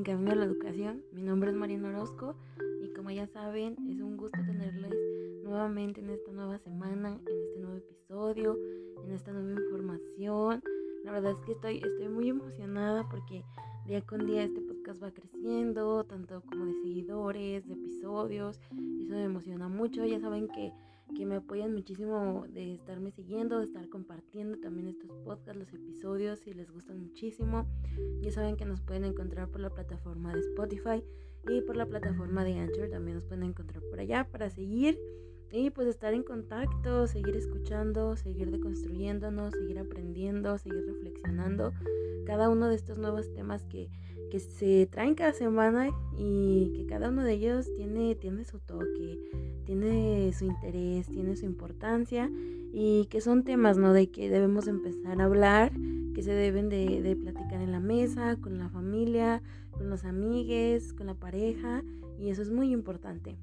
en Camino a la Educación. Mi nombre es Mariana Orozco y como ya saben, es un gusto tenerles nuevamente en esta nueva semana, en este nuevo episodio, en esta nueva información. La verdad es que estoy, estoy muy emocionada porque día con día este podcast va creciendo, tanto como de seguidores, de episodios. Eso me emociona mucho. Ya saben que que me apoyan muchísimo de estarme siguiendo, de estar compartiendo también estos podcasts, los episodios, si les gustan muchísimo. Ya saben que nos pueden encontrar por la plataforma de Spotify y por la plataforma de Anchor, también nos pueden encontrar por allá para seguir y pues estar en contacto, seguir escuchando, seguir deconstruyéndonos, seguir aprendiendo, seguir reflexionando cada uno de estos nuevos temas que que se traen cada semana y que cada uno de ellos tiene, tiene su toque, tiene su interés, tiene su importancia y que son temas, ¿no? De que debemos empezar a hablar, que se deben de, de platicar en la mesa, con la familia, con los amigues, con la pareja y eso es muy importante.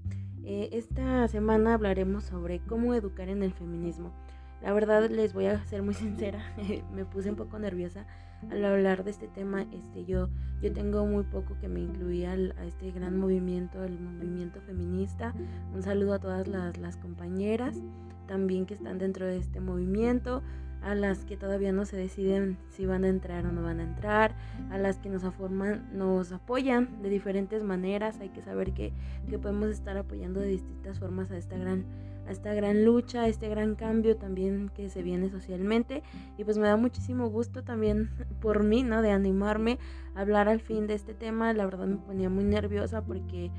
Eh, esta semana hablaremos sobre cómo educar en el feminismo. La verdad les voy a ser muy sincera, me puse un poco nerviosa al hablar de este tema. Este, yo, yo tengo muy poco que me incluía a este gran movimiento, el movimiento feminista. Un saludo a todas las, las compañeras también que están dentro de este movimiento, a las que todavía no se deciden si van a entrar o no van a entrar, a las que nos, aforman, nos apoyan de diferentes maneras. Hay que saber que, que podemos estar apoyando de distintas formas a esta gran a esta gran lucha, a este gran cambio también que se viene socialmente. Y pues me da muchísimo gusto también por mí, ¿no? De animarme a hablar al fin de este tema. La verdad me ponía muy nerviosa porque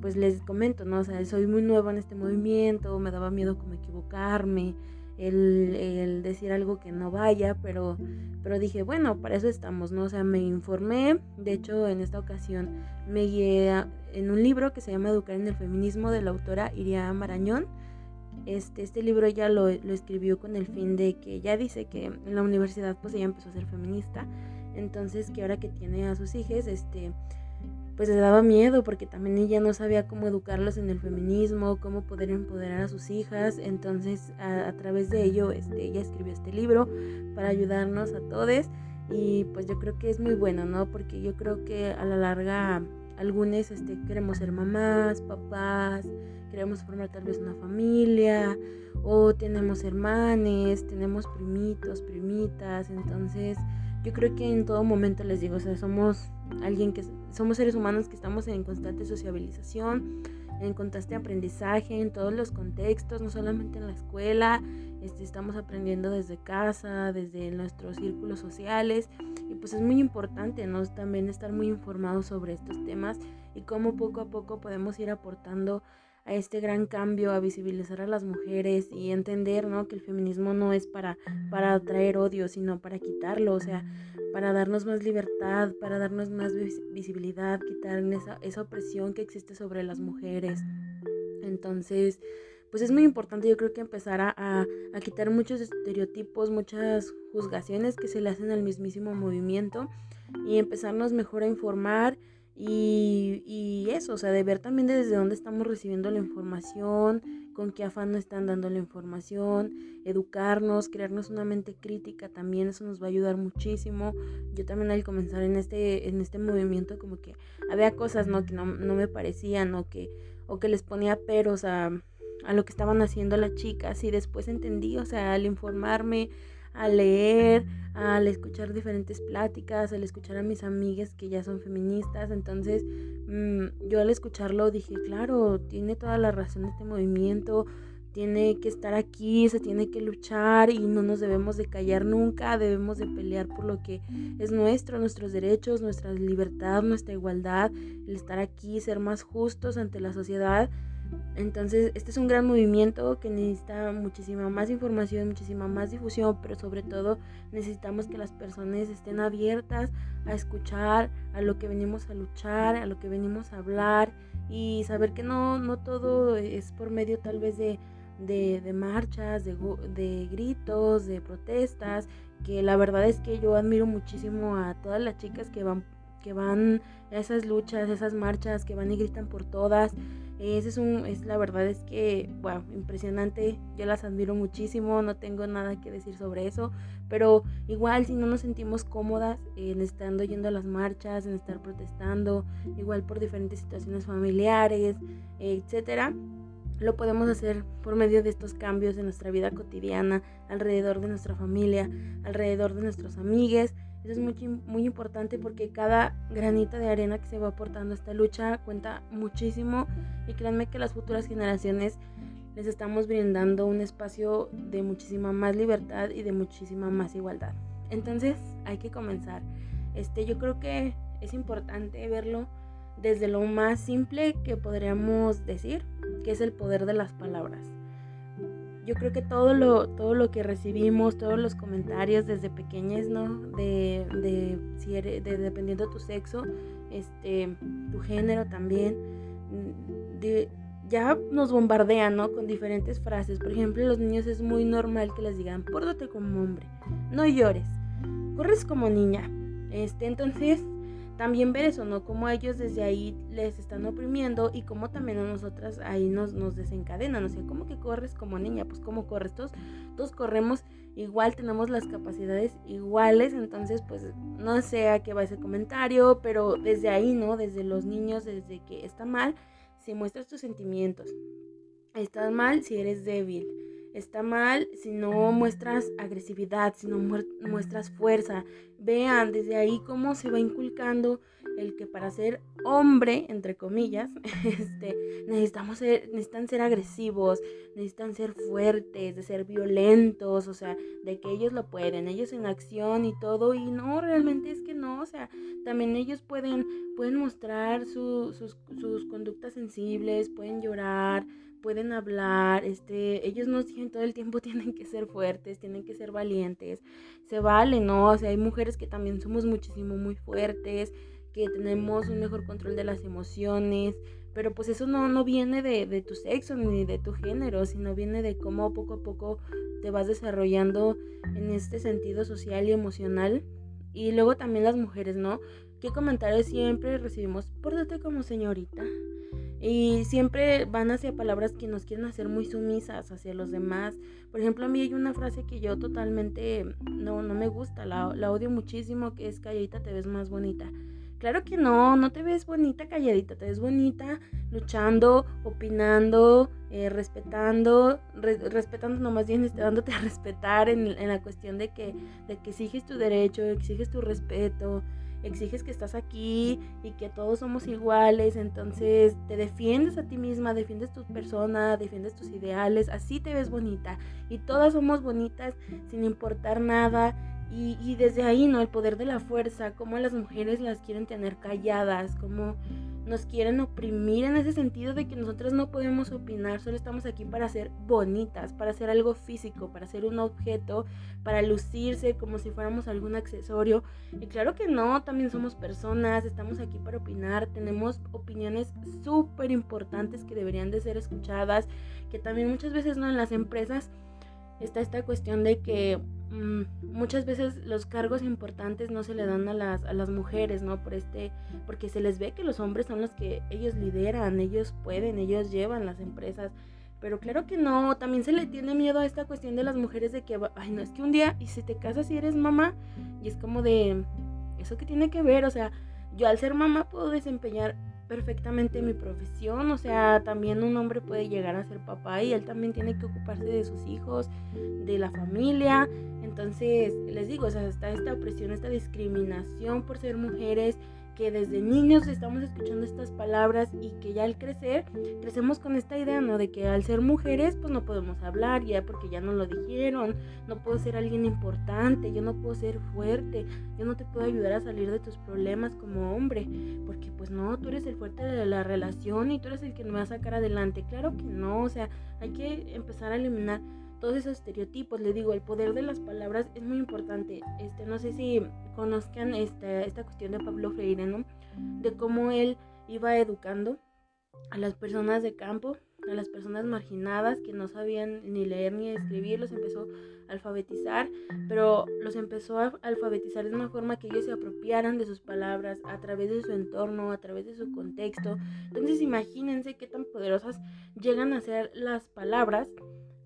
pues les comento, ¿no? O sea, soy muy nueva en este movimiento, me daba miedo como equivocarme, el, el, decir algo que no vaya, pero, pero dije, bueno, para eso estamos, ¿no? O sea, me informé, de hecho en esta ocasión me guié en un libro que se llama Educar en el Feminismo de la autora Iria Marañón, este, este libro ella lo, escribió con el fin de que ya dice que en la universidad pues ella empezó a ser feminista, entonces que ahora que tiene a sus hijos, este, pues le daba miedo porque también ella no sabía cómo educarlos en el feminismo, cómo poder empoderar a sus hijas, entonces a, a través de ello este, ella escribió este libro para ayudarnos a todos. Y pues yo creo que es muy bueno, ¿no? Porque yo creo que a la larga algunos este, queremos ser mamás, papás, queremos formar tal vez una familia o tenemos hermanes, tenemos primitos, primitas, entonces yo creo que en todo momento les digo, o sea, somos alguien que somos seres humanos que estamos en constante sociabilización, en constante aprendizaje en todos los contextos, no solamente en la escuela, este, estamos aprendiendo desde casa, desde nuestros círculos sociales y pues es muy importante ¿no? también estar muy informados sobre estos temas y cómo poco a poco podemos ir aportando a este gran cambio, a visibilizar a las mujeres y entender ¿no? que el feminismo no es para, para traer odio, sino para quitarlo, o sea, para darnos más libertad, para darnos más visibilidad, quitar esa, esa opresión que existe sobre las mujeres. Entonces, pues es muy importante yo creo que empezar a, a, quitar muchos estereotipos, muchas juzgaciones que se le hacen al mismísimo movimiento y empezarnos mejor a informar y, y, eso, o sea, de ver también desde dónde estamos recibiendo la información, con qué afán nos están dando la información, educarnos, crearnos una mente crítica también, eso nos va a ayudar muchísimo. Yo también al comenzar en este, en este movimiento como que había cosas, ¿no? Que no, no me parecían o que, o que les ponía peros a, a lo que estaban haciendo las chicas y después entendí, o sea, al informarme, al leer, al escuchar diferentes pláticas, al escuchar a mis amigas que ya son feministas. Entonces, mmm, yo al escucharlo dije, claro, tiene toda la razón este movimiento, tiene que estar aquí, se tiene que luchar y no nos debemos de callar nunca, debemos de pelear por lo que es nuestro, nuestros derechos, nuestra libertad, nuestra igualdad, el estar aquí, ser más justos ante la sociedad entonces, este es un gran movimiento que necesita muchísima más información, muchísima más difusión, pero sobre todo necesitamos que las personas estén abiertas a escuchar a lo que venimos a luchar, a lo que venimos a hablar y saber que no, no todo es por medio tal vez de, de, de marchas, de, de gritos, de protestas, que la verdad es que yo admiro muchísimo a todas las chicas que van, que van a esas luchas, esas marchas, que van y gritan por todas Es un, es la verdad es que, wow, impresionante. Yo las admiro muchísimo, no tengo nada que decir sobre eso, pero igual si no nos sentimos cómodas en estando yendo a las marchas, en estar protestando, igual por diferentes situaciones familiares, etcétera, lo podemos hacer por medio de estos cambios en nuestra vida cotidiana, alrededor de nuestra familia, alrededor de nuestros amigos eso es muy, muy importante porque cada granita de arena que se va aportando a esta lucha cuenta muchísimo y créanme que las futuras generaciones les estamos brindando un espacio de muchísima más libertad y de muchísima más igualdad. Entonces hay que comenzar. Este, yo creo que es importante verlo desde lo más simple que podríamos decir, que es el poder de las palabras yo creo que todo lo, todo lo que recibimos, todos los comentarios desde pequeñas, ¿no? De, de si eres, de, dependiendo de tu sexo, este, tu género también, de, ya nos bombardean, ¿no? Con diferentes frases. Por ejemplo, los niños es muy normal que les digan, pórtate como hombre, no llores, corres como niña. Este, entonces, también ver eso, ¿no? Cómo ellos desde ahí les están oprimiendo y cómo también a nosotras ahí nos, nos desencadenan. O sea, ¿cómo que corres como niña? Pues ¿cómo corres? Todos, todos corremos igual, tenemos las capacidades iguales, entonces pues no sé a qué va ese comentario, pero desde ahí, ¿no? Desde los niños, desde que está mal, si muestras tus sentimientos. Está mal si eres débil está mal si no muestras agresividad, si no muestras fuerza. Vean desde ahí cómo se va inculcando el que para ser hombre, entre comillas, este, necesitamos ser, necesitan ser agresivos, necesitan ser fuertes, de ser violentos, o sea, de que ellos lo pueden, ellos en acción y todo, y no, realmente es que no, o sea, también ellos pueden, pueden mostrar sus, sus conductas sensibles, pueden llorar, pueden hablar, este, ellos no dicen todo el tiempo tienen que ser fuertes, tienen que ser valientes, se vale, ¿no? O sea, hay mujeres que también somos muchísimo muy fuertes, que tenemos un mejor control de las emociones, pero pues eso no, no viene de, de tu sexo ni de tu género, sino viene de cómo poco a poco te vas desarrollando en este sentido social y emocional. Y luego también las mujeres, ¿no? ¿Qué comentarios siempre recibimos? Pórtate como señorita. Y siempre van hacia palabras que nos quieren hacer muy sumisas hacia los demás. Por ejemplo, a mí hay una frase que yo totalmente no, no me gusta, la, la odio muchísimo, que es calladita te ves más bonita. Claro que no, no te ves bonita calladita, te ves bonita luchando, opinando, eh, respetando, respetando, no más bien este, dándote a respetar en, en, la cuestión de que, de que exiges tu derecho, exiges tu respeto, exiges que estás aquí y que todos somos iguales, entonces te defiendes a ti misma, defiendes tu persona, defiendes tus ideales, así te ves bonita y todas somos bonitas sin importar nada y, y desde ahí, ¿no? El poder de la fuerza, cómo las mujeres las quieren tener calladas, cómo nos quieren oprimir en ese sentido de que nosotros no podemos opinar, solo estamos aquí para ser bonitas, para hacer algo físico, para ser un objeto, para lucirse como si fuéramos algún accesorio. Y claro que no, también somos personas, estamos aquí para opinar, tenemos opiniones súper importantes que deberían de ser escuchadas, que también muchas veces no en las empresas está esta cuestión de que Mm, muchas veces los cargos importantes no se le dan a las, a las mujeres, ¿no? Por este, porque se les ve que los hombres son los que ellos lideran, ellos pueden, ellos llevan las empresas. Pero claro que no, también se le tiene miedo a esta cuestión de las mujeres de que, ay, no, es que un día, y si te casas y eres mamá, y es como de, ¿eso que tiene que ver? O sea, yo al ser mamá puedo desempeñar perfectamente mi profesión, o sea, también un hombre puede llegar a ser papá y él también tiene que ocuparse de sus hijos, de la familia, entonces les digo, o sea, está esta opresión, esta discriminación por ser mujeres, que desde niños estamos escuchando estas palabras y que ya al crecer crecemos con esta idea, ¿no? De que al ser mujeres pues no podemos hablar ya porque ya no lo dijeron, no puedo ser alguien importante, yo no puedo ser fuerte, yo no te puedo ayudar a salir de tus problemas como hombre, porque pues no, tú eres el fuerte de la relación y tú eres el que me va a sacar adelante, claro que no, o sea, hay que empezar a eliminar todos esos estereotipos. Le digo, el poder de las palabras es muy importante. Este, no sé si conozcan esta, esta cuestión de Pablo Freire, ¿no? De cómo él iba educando a las personas de campo, a las personas marginadas que no sabían ni leer ni escribir, los empezó a alfabetizar, pero los empezó a alfabetizar de una forma que ellos se apropiaran de sus palabras a través de su entorno, a través de su contexto. Entonces imagínense qué tan poderosas llegan a ser las palabras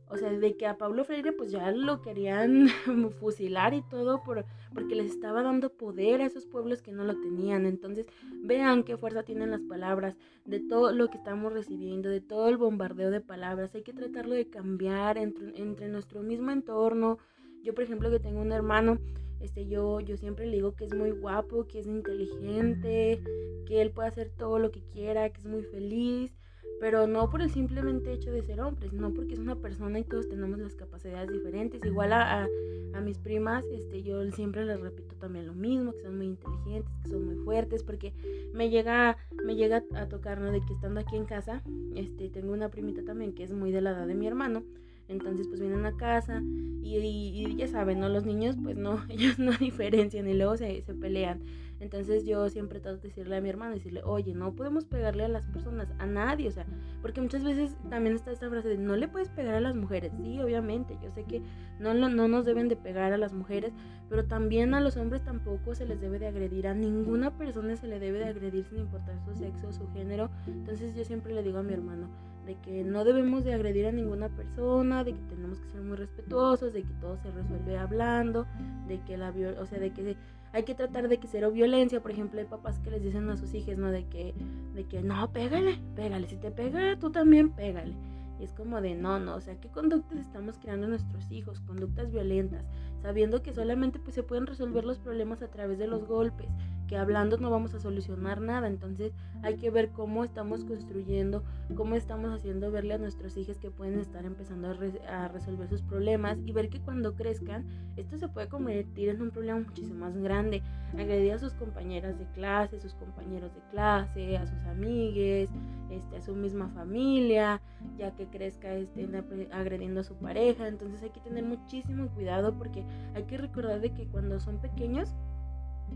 o sea, de que a Pablo Freire pues ya lo querían fusilar y todo por, porque les estaba dando poder a esos pueblos que no lo tenían. Entonces, vean qué fuerza tienen las palabras, de todo lo que estamos recibiendo, de todo el bombardeo de palabras. Hay que tratarlo de cambiar entre, entre nuestro mismo entorno. Yo, por ejemplo, que tengo un hermano, este, yo, yo siempre le digo que es muy guapo, que es inteligente, que él puede hacer todo lo que quiera, que es muy feliz pero no por el simplemente hecho de ser hombre, sino porque es una persona y todos tenemos las capacidades diferentes. Igual a, a, mis primas, este, yo siempre les repito también lo mismo, que son muy inteligentes, que son muy fuertes, porque me llega, me llega a tocar, ¿no? De que estando aquí en casa, este, tengo una primita también que es muy de la edad de mi hermano, entonces pues vienen a casa y, y, ya saben, ¿no? Los niños pues no, ellos no diferencian y luego se, se pelean. Entonces yo siempre trato de decirle a mi hermano, decirle, oye, no podemos pegarle a las personas, a nadie, o sea, porque muchas veces también está esta frase de, no le puedes pegar a las mujeres, sí, obviamente, yo sé que no, no nos deben de pegar a las mujeres, pero también a los hombres tampoco se les debe de agredir, a ninguna persona se le debe de agredir sin importar su sexo o su género, entonces yo siempre le digo a mi hermano, de que no debemos de agredir a ninguna persona, de que tenemos que ser muy respetuosos, de que todo se resuelve hablando, de que la o sea, de que hay que tratar de que cero violencia, por ejemplo, hay papás que les dicen a sus hijos, ¿no? De que de que no, pégale, pégale, si te pega, tú también pégale. Y es como de no, no, o sea, ¿qué conductas estamos creando nuestros hijos? Conductas violentas, sabiendo que solamente pues se pueden resolver los problemas a través de los golpes que hablando no vamos a solucionar nada. Entonces hay que ver cómo estamos construyendo, cómo estamos haciendo verle a nuestros hijos que pueden estar empezando a, resolver sus problemas y ver que cuando crezcan esto se puede convertir en un problema muchísimo más grande. Agredir a sus compañeras de clase, sus compañeros de clase, a sus amigues, este, a su misma familia, ya que crezca estén agrediendo a su pareja. Entonces hay que tener muchísimo cuidado porque hay que recordar de que cuando son pequeños,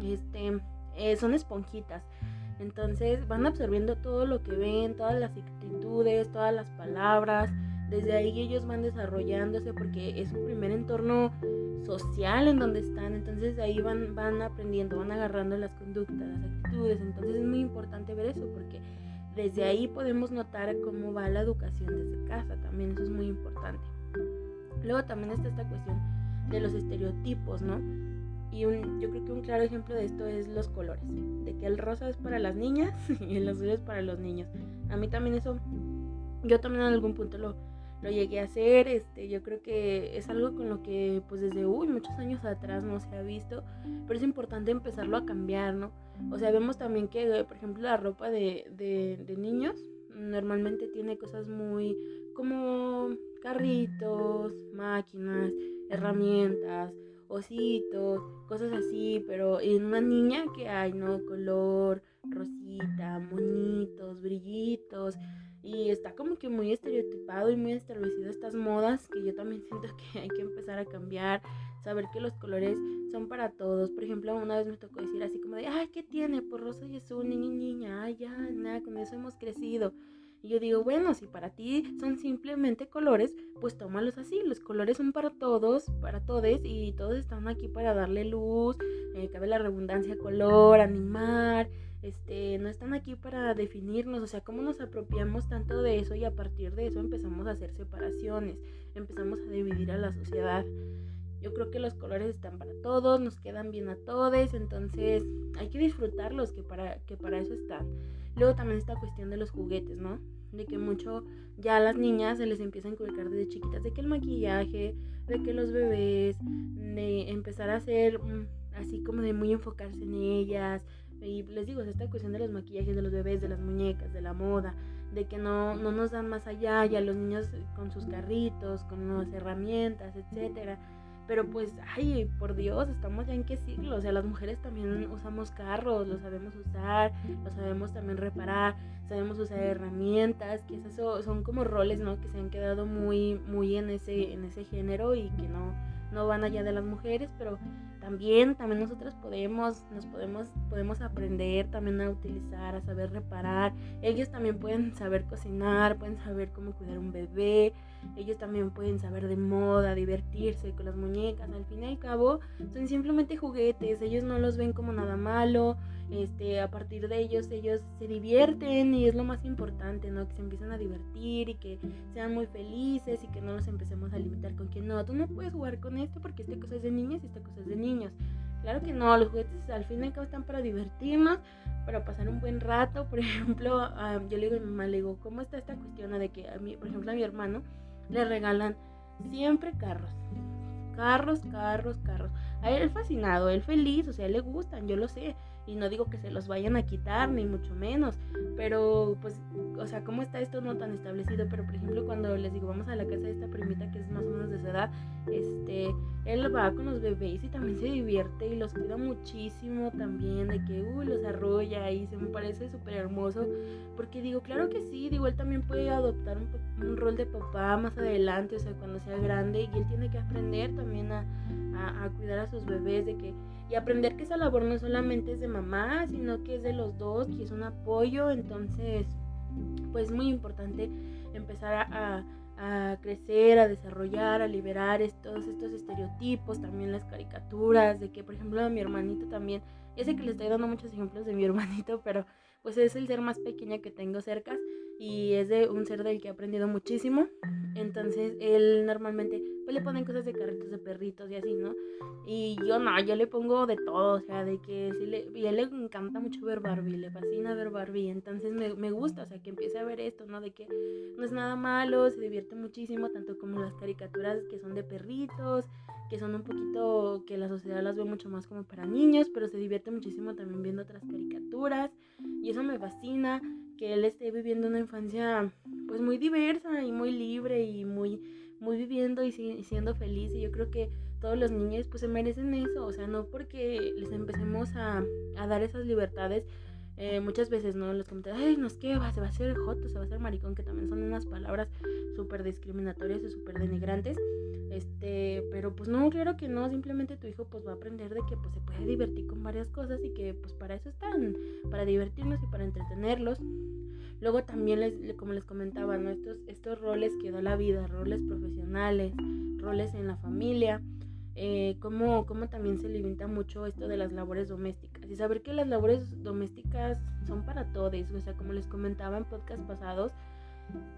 este, eh, son esponjitas. Entonces van absorbiendo todo lo que ven, todas las actitudes, todas las palabras. Desde ahí ellos van desarrollándose porque es su primer entorno social en donde están. Entonces ahí van, van aprendiendo, van agarrando las conductas, las actitudes. Entonces es muy importante ver eso porque desde ahí podemos notar cómo va la educación desde casa. También eso es muy importante. Luego también está esta cuestión de los estereotipos, ¿no? Y yo creo que un claro ejemplo de esto es los colores, de que el rosa es para las niñas y el azul es para los niños. A mí también eso, yo también en algún punto lo, lo llegué a hacer, este, yo creo que es algo con lo que pues desde uy, muchos años atrás no se ha visto, pero es importante empezarlo a cambiar, ¿no? O sea, vemos también que, por ejemplo, la ropa de, de, de niños normalmente tiene cosas muy como carritos, máquinas, herramientas, ositos, cosas así, pero en una niña que hay, ¿no? Color, rosita, monitos, brillitos. Y está como que muy estereotipado y muy establecido estas modas que yo también siento que hay que empezar a cambiar, saber que los colores son para todos. Por ejemplo, una vez me tocó decir así como de, ay, ¿qué tiene? Por rosa y azul, niña, niña, ay, ya, nada, con eso hemos crecido. Y yo digo, bueno, si para ti son simplemente colores, pues tómalos así. Los colores son para todos, para todos, y todos están aquí para darle luz, eh, cabe la redundancia, color, animar. Este, no están aquí para definirnos, o sea, cómo nos apropiamos tanto de eso y a partir de eso empezamos a hacer separaciones, empezamos a dividir a la sociedad. Yo creo que los colores están para todos, nos quedan bien a todos, entonces hay que disfrutarlos, que para, que para eso están. Luego también esta cuestión de los juguetes, ¿no? De que mucho ya a las niñas se les empieza a inculcar desde chiquitas de que el maquillaje, de que los bebés, de empezar a hacer mm, así como de muy enfocarse en ellas. Y les digo, esta cuestión de los maquillajes de los bebés, de las muñecas, de la moda, de que no, no nos dan más allá, ya los niños con sus carritos, con nuevas herramientas, etcétera pero pues, ay, por Dios, estamos ya en qué siglo. O sea, las mujeres también usamos carros, lo sabemos usar, lo sabemos también reparar. sabemos usar herramientas, que eso son como roles, ¿no? Que se han quedado muy, muy en ese, en ese género y que no, no van allá de las mujeres, pero también, también nosotros podemos, nos podemos, podemos aprender también a utilizar, a saber reparar. Ellos también pueden saber cocinar, pueden saber cómo cuidar un bebé, ellos también pueden saber de moda, divertirse con las muñecas. Al fin y al cabo, son simplemente juguetes, ellos no los ven como nada malo. Este, a partir de ellos, ellos se divierten y es lo más importante, ¿no? Que se empiecen a divertir y que sean muy felices y que no los empecemos a limitar con que no, tú no puedes jugar con esto porque esta cosa es de niñas y esta cosa es de niños. Claro que no, los juguetes al fin y al cabo están para divertirnos, para pasar un buen rato. Por ejemplo, yo le digo a mi mamá, le digo, ¿cómo está esta cuestión de que a mí, por ejemplo, a mi hermano le regalan siempre carros? Carros, carros, carros. A él fascinado, él feliz, o sea, le gustan, yo lo sé y no digo que se los vayan a quitar, ni mucho menos, pero pues, o sea, ¿cómo está esto no tan establecido? Pero por ejemplo, cuando les digo, vamos a la casa de esta primita que es más o menos de su edad, este, él va con los bebés y también se divierte y los cuida muchísimo también, de que, uy, los arrolla y se me parece súper hermoso, porque digo, claro que sí, digo, él también puede adoptar un, un, rol de papá más adelante, o sea, cuando sea grande, y él tiene que aprender también a, a, a cuidar a sus bebés, de que y aprender que esa labor no solamente es de mamá, sino que es de los dos, que es un apoyo, entonces pues es muy importante empezar a, crecer, a desarrollar, a liberar todos estos estereotipos, también las caricaturas, de que por ejemplo a mi hermanito también, ya sé que le estoy dando muchos ejemplos de mi hermanito, pero pues es el ser más pequeño que tengo cerca y es de un ser del que he aprendido muchísimo. Entonces él normalmente pues le ponen cosas de carritos de perritos y así, ¿no? Y yo no, yo le pongo de todo, o sea, de que sí le, y él le encanta mucho ver Barbie, le fascina ver Barbie, entonces me, me gusta, o sea, que empiece a ver esto, ¿no? De que no es nada malo, se divierte muchísimo, tanto como las caricaturas que son de perritos, que son un poquito, que la sociedad las ve mucho más como para niños, pero se divierte muchísimo también viendo otras caricaturas y eso me fascina que él esté viviendo una infancia pues muy diversa y muy libre y muy, muy viviendo y, siendo feliz. Y yo creo que todos los niños pues se merecen eso, o sea, no porque les empecemos a, a dar esas libertades. Eh, muchas veces, ¿no? Los comentarios, ay, no es que va, se va a hacer joto, se va a hacer maricón, que también son unas palabras súper discriminatorias y súper denigrantes. Este, pero pues no, claro que no, simplemente tu hijo pues va a aprender de que pues se puede divertir con varias cosas y que pues para eso están, para divertirnos y para entretenerlos. Luego también les, como les comentaba, ¿no? estos, estos roles que da la vida, roles profesionales, roles en la familia, eh, cómo también se limita mucho esto de las labores domésticas. Y saber que las labores domésticas son para todos, o sea, como les comentaba en podcast pasados,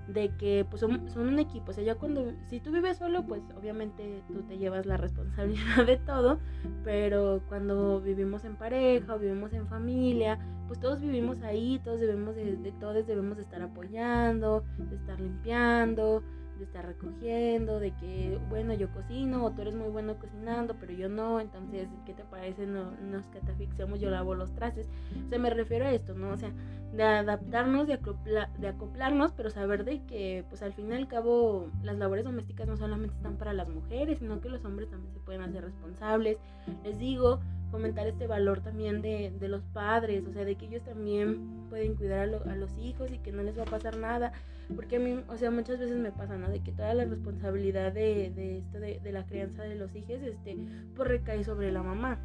de que pues son, un equipo, o sea, ya cuando, si tú vives solo, pues obviamente tú te llevas la responsabilidad de todo, pero cuando vivimos en pareja o vivimos en familia, pues todos vivimos ahí, todos debemos de, de todos debemos de estar apoyando, de estar limpiando, de estar recogiendo, de que, bueno, yo cocino o tú eres muy bueno cocinando, pero yo no, entonces, ¿qué te parece? No, nos catafixiamos, yo lavo los trastes. O sea, me refiero a esto, ¿no? O sea, de adaptarnos, de, de acoplarnos, pero saber de que, pues al fin y al cabo, las labores domésticas no solamente están para las mujeres, sino que los hombres también se pueden hacer responsables. Les digo, fomentar este valor también de, de los padres, o sea, de que ellos también pueden cuidar a, a los hijos y que no les va a pasar nada porque a mí, o sea, muchas veces me pasa, ¿no? De que toda la responsabilidad de, de esto, de, de, la crianza de los hijos, este, pues recae sobre la mamá.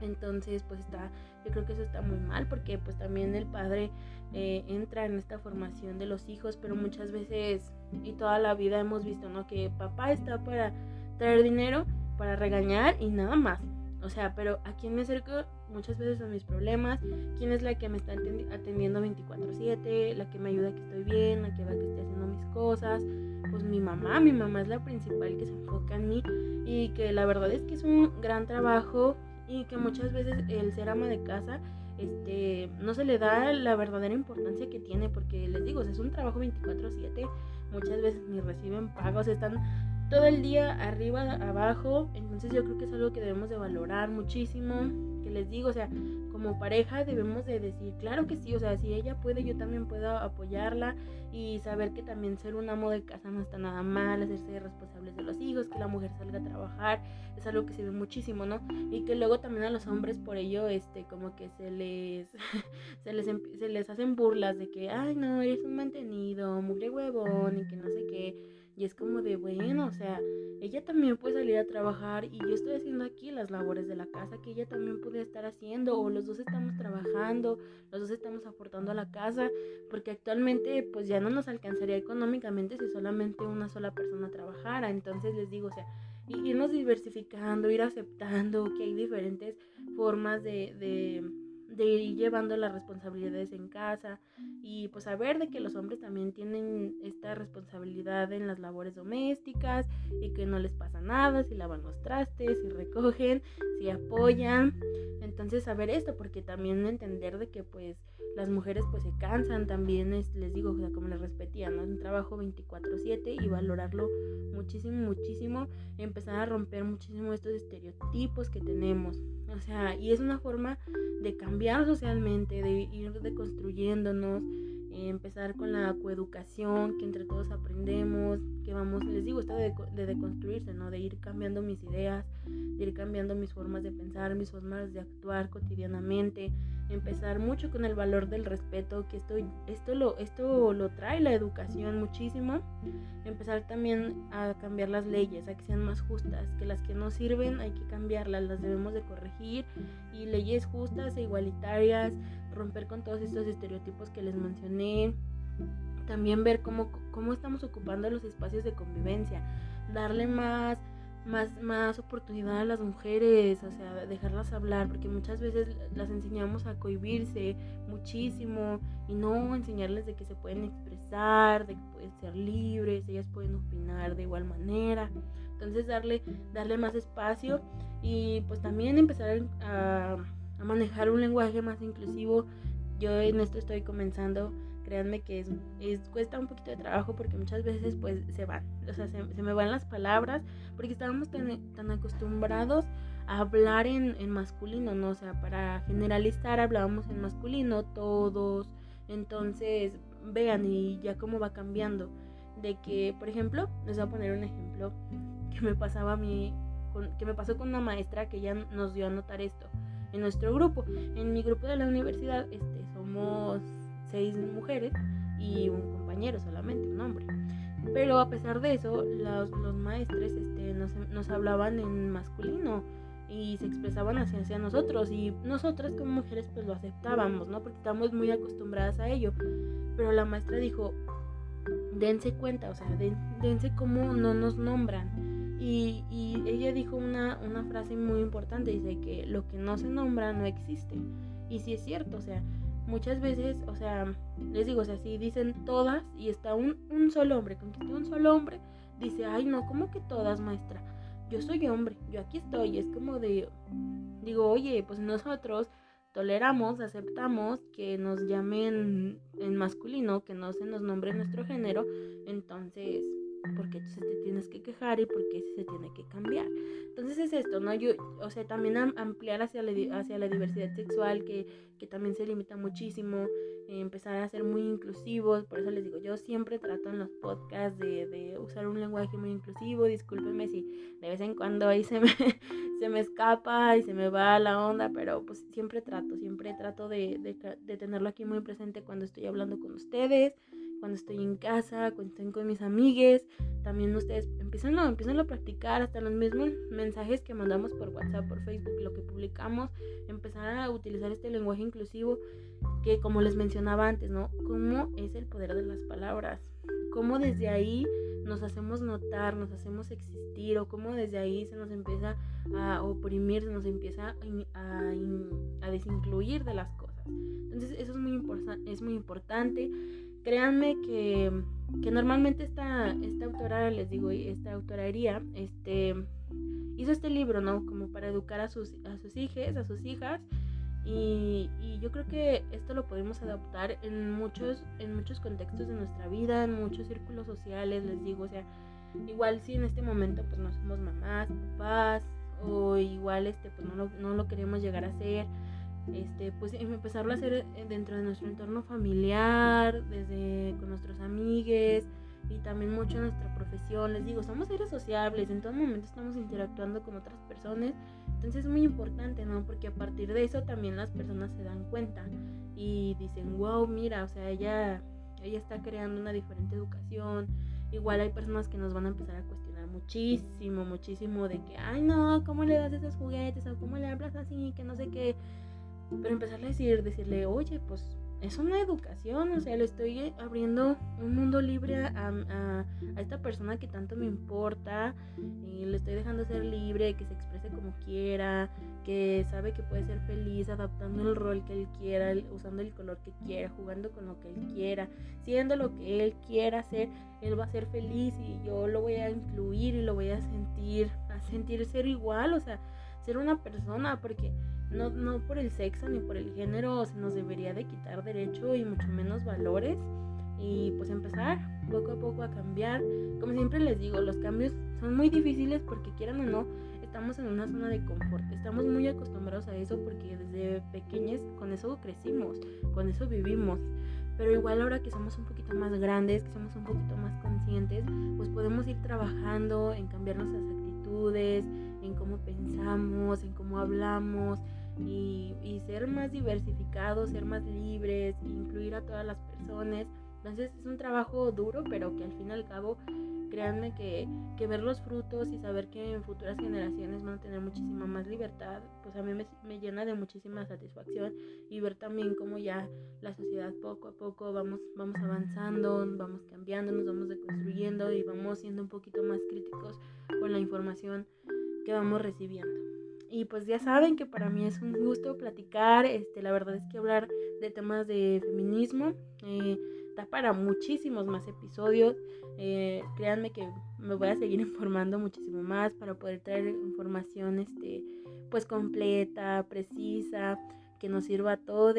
Entonces, pues está, yo creo que eso está muy mal porque pues también el padre eh, entra en esta formación de los hijos, pero muchas veces y toda la vida hemos visto, ¿no? Que papá está para traer dinero, para regañar y nada más. O sea, pero a quién me acerco muchas veces a mis problemas, quién es la que me está atendiendo 24/7, la que me ayuda que estoy bien, la que va que esté haciendo mis cosas, pues mi mamá, mi mamá es la principal que se enfoca en mí y que la verdad es que es un gran trabajo y que muchas veces el ser ama de casa este, no se le da la verdadera importancia que tiene porque les digo, es un trabajo 24/7, muchas veces ni reciben pagos, están todo el día arriba, abajo. Entonces yo creo que es algo que debemos de valorar muchísimo. Que les digo, o sea, como pareja debemos de decir, claro que sí, o sea, si ella puede, yo también puedo apoyarla y saber que también ser un amo de casa no está nada mal, hacerse responsables de los hijos, que la mujer salga a trabajar, es algo que se ve muchísimo, ¿no? Y que luego también a los hombres por ello, este, como que se les, se les, se les hacen burlas de que, ay, no, eres un mantenido, mugre huevón y que no sé qué. Y es como de, bueno, o sea, ella también puede salir a trabajar y yo estoy haciendo aquí las labores de la casa que ella también puede estar haciendo o los dos estamos trabajando, los dos estamos aportando a la casa, porque actualmente pues ya no nos alcanzaría económicamente si solamente una sola persona trabajara. Entonces les digo, o sea, irnos diversificando, ir aceptando que hay diferentes formas de, de de ir llevando las responsabilidades en casa y pues saber de que los hombres también tienen esta responsabilidad en las labores domésticas y que no les pasa nada si lavan los trastes, si recogen, si apoyan. Entonces saber esto porque también entender de que pues las mujeres pues se cansan también, es, les digo, o sea, como les repetía, ¿no? Un trabajo 24/7 y valorarlo muchísimo, muchísimo, empezar a romper muchísimo estos estereotipos que tenemos. O sea, y es una forma de cambiar socialmente, de ir deconstruyéndonos, eh, empezar con la coeducación, que entre todos aprendemos, que vamos, les digo, está de, de deconstruirse, ¿no? De ir cambiando mis ideas, de ir cambiando mis formas de pensar, mis formas de actuar cotidianamente, empezar mucho con el valor del respeto, que esto, esto, lo, esto lo trae la educación muchísimo, empezar también a cambiar las leyes, a que sean más justas, que las que no sirven hay que cambiarlas, las debemos de corregir. Y leyes justas e igualitarias, romper con todos estos estereotipos que les mencioné, también ver cómo, cómo estamos ocupando los espacios de convivencia, darle más más, más oportunidad a las mujeres, o sea, dejarlas hablar, porque muchas veces las enseñamos a cohibirse muchísimo y no enseñarles de que se pueden expresar, de que pueden ser libres, ellas pueden opinar de igual manera. Entonces darle, darle más espacio y pues también empezar a, a manejar un lenguaje más inclusivo. Yo en esto estoy comenzando créanme que es, es, cuesta un poquito de trabajo porque muchas veces pues se van, o sea, se, me van las palabras porque estábamos tan, tan acostumbrados a hablar en, en, masculino, ¿no? O sea, para generalizar hablábamos en masculino todos, entonces vean y ya cómo va cambiando, de que, por ejemplo, les voy a poner un ejemplo que me pasaba a mí, con, que me pasó con una maestra que ya nos dio a notar esto en nuestro grupo, en mi grupo de la universidad, este, somos seis mujeres y un compañero solamente, un hombre. Pero a pesar de eso, los, los maestres este, nos, nos, hablaban en masculino y se expresaban hacia, hacia nosotros y nosotras como mujeres pues lo aceptábamos, ¿no? Porque estamos muy acostumbradas a ello. Pero la maestra dijo, dense cuenta, o sea, dense cómo no nos nombran. Y, y ella dijo una, una frase muy importante, dice que lo que no se nombra no existe. Y sí es cierto, o sea, muchas veces, o sea, les digo, o sea, si dicen todas y está un, un solo hombre, con que esté un solo hombre, dice, ay, no, ¿cómo que todas, maestra? Yo soy hombre, yo aquí estoy, es como de, digo, oye, pues nosotros toleramos, aceptamos que nos llamen en masculino, que no se nos nombre nuestro género, entonces porque se te tienes que quejar y porque se tiene que cambiar. Entonces es esto, ¿no? Yo, o sea, también ampliar hacia la, hacia la diversidad sexual, que, que también se limita muchísimo, eh, empezar a ser muy inclusivos, por eso les digo, yo siempre trato en los podcasts de, de, usar un lenguaje muy inclusivo, discúlpenme si de vez en cuando ahí se me, se me escapa y se me va la onda, pero pues siempre trato, siempre trato de, de, de tenerlo aquí muy presente cuando estoy hablando con ustedes cuando estoy en casa, cuando estoy con mis amigues. También ustedes empiezan, a, empiezan a practicar hasta los mismos mensajes que mandamos por WhatsApp, por Facebook, lo que publicamos, empezar a utilizar este lenguaje inclusivo que como les mencionaba antes, ¿no? ¿Cómo es el poder de las palabras? ¿Cómo desde ahí nos hacemos notar, nos hacemos existir o cómo desde ahí se nos empieza a oprimir, se nos empieza a, a, desincluir de las cosas? Entonces eso es muy, es muy importante créanme que, que normalmente esta, esta autora, les digo, esta autora este, hizo este libro, ¿no? Como para educar a sus, a sus hijas, a sus hijas. Y, y, yo creo que esto lo podemos adaptar en muchos, en muchos contextos de nuestra vida, en muchos círculos sociales, les digo, o sea, igual si en este momento pues no somos mamás, papás, o igual este pues no lo, no lo queremos llegar a ser, este, pues em, empezarlo a hacer eh, dentro de nuestro entorno familiar, desde con nuestros amigos y también mucho en nuestra profesión. Les digo, somos seres sociables, en todo momento estamos interactuando con otras personas, entonces es muy importante, ¿no? Porque a partir de eso también las personas se dan cuenta y dicen, wow, mira, o sea, ella, ella está creando una diferente educación. Igual hay personas que nos van a empezar a cuestionar muchísimo, muchísimo de que, ay no, ¿cómo le das esos juguetes? O ¿cómo le hablas así? Que no sé qué. Pero empezarle a decir, decirle, oye, pues es una educación, o sea, le estoy abriendo un mundo libre a, esta persona que tanto me importa, y le estoy dejando ser libre, que se exprese como quiera, que sabe que puede ser feliz adaptando el rol que él quiera, usando el color que quiera, jugando con lo que él quiera, siendo lo que él quiera hacer, él va a ser feliz y yo lo voy a incluir y lo voy a sentir, a sentir ser igual, o sea, ser una persona, porque no, no por el sexo ni por el género se nos debería de quitar derecho y mucho menos valores y pues empezar poco a poco a cambiar. Como siempre les digo, los cambios son muy difíciles porque quieran o no, estamos en una zona de confort, estamos muy acostumbrados a eso porque desde pequeños con eso crecimos, con eso vivimos. Pero igual ahora que somos un poquito más grandes, que somos un poquito más conscientes, pues podemos ir trabajando en cambiar nuestras actitudes, en cómo pensamos, en cómo hablamos, y, ser más diversificados, ser más libres, incluir a todas las personas. Entonces es un trabajo duro, pero que al fin y al cabo, créanme que, que ver los frutos y saber que en futuras generaciones van a tener muchísima más libertad, pues a mí me, me llena de muchísima satisfacción y ver también cómo ya la sociedad poco a poco vamos, vamos avanzando, vamos cambiando, nos vamos deconstruyendo y vamos siendo un poquito más críticos con la información que vamos recibiendo. Y pues ya saben que para mí es un gusto platicar, este, la verdad es que hablar de temas de feminismo eh, da para muchísimos más episodios. Eh, créanme que me voy a seguir informando muchísimo más para poder traer información este, pues completa, precisa, que nos sirva a todos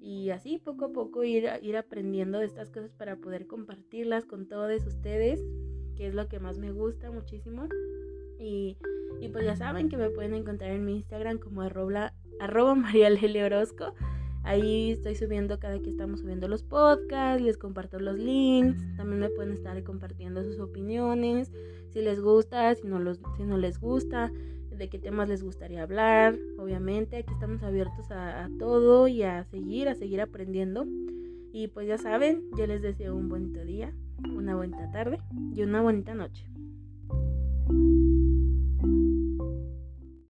y así poco a poco ir, ir aprendiendo de estas cosas para poder compartirlas con todos ustedes, que es lo que más me gusta muchísimo. Y, pues ya saben que me pueden encontrar en mi Instagram como arroba, arroba Orozco. Ahí estoy subiendo cada que estamos subiendo los podcasts, les comparto los links, también me pueden estar compartiendo sus opiniones, si les gusta, si no, los, si no les gusta, de qué temas les gustaría hablar. Obviamente aquí estamos abiertos a, a todo y a seguir, a seguir aprendiendo. Y pues ya saben, yo les deseo un bonito día, una bonita tarde y una bonita noche.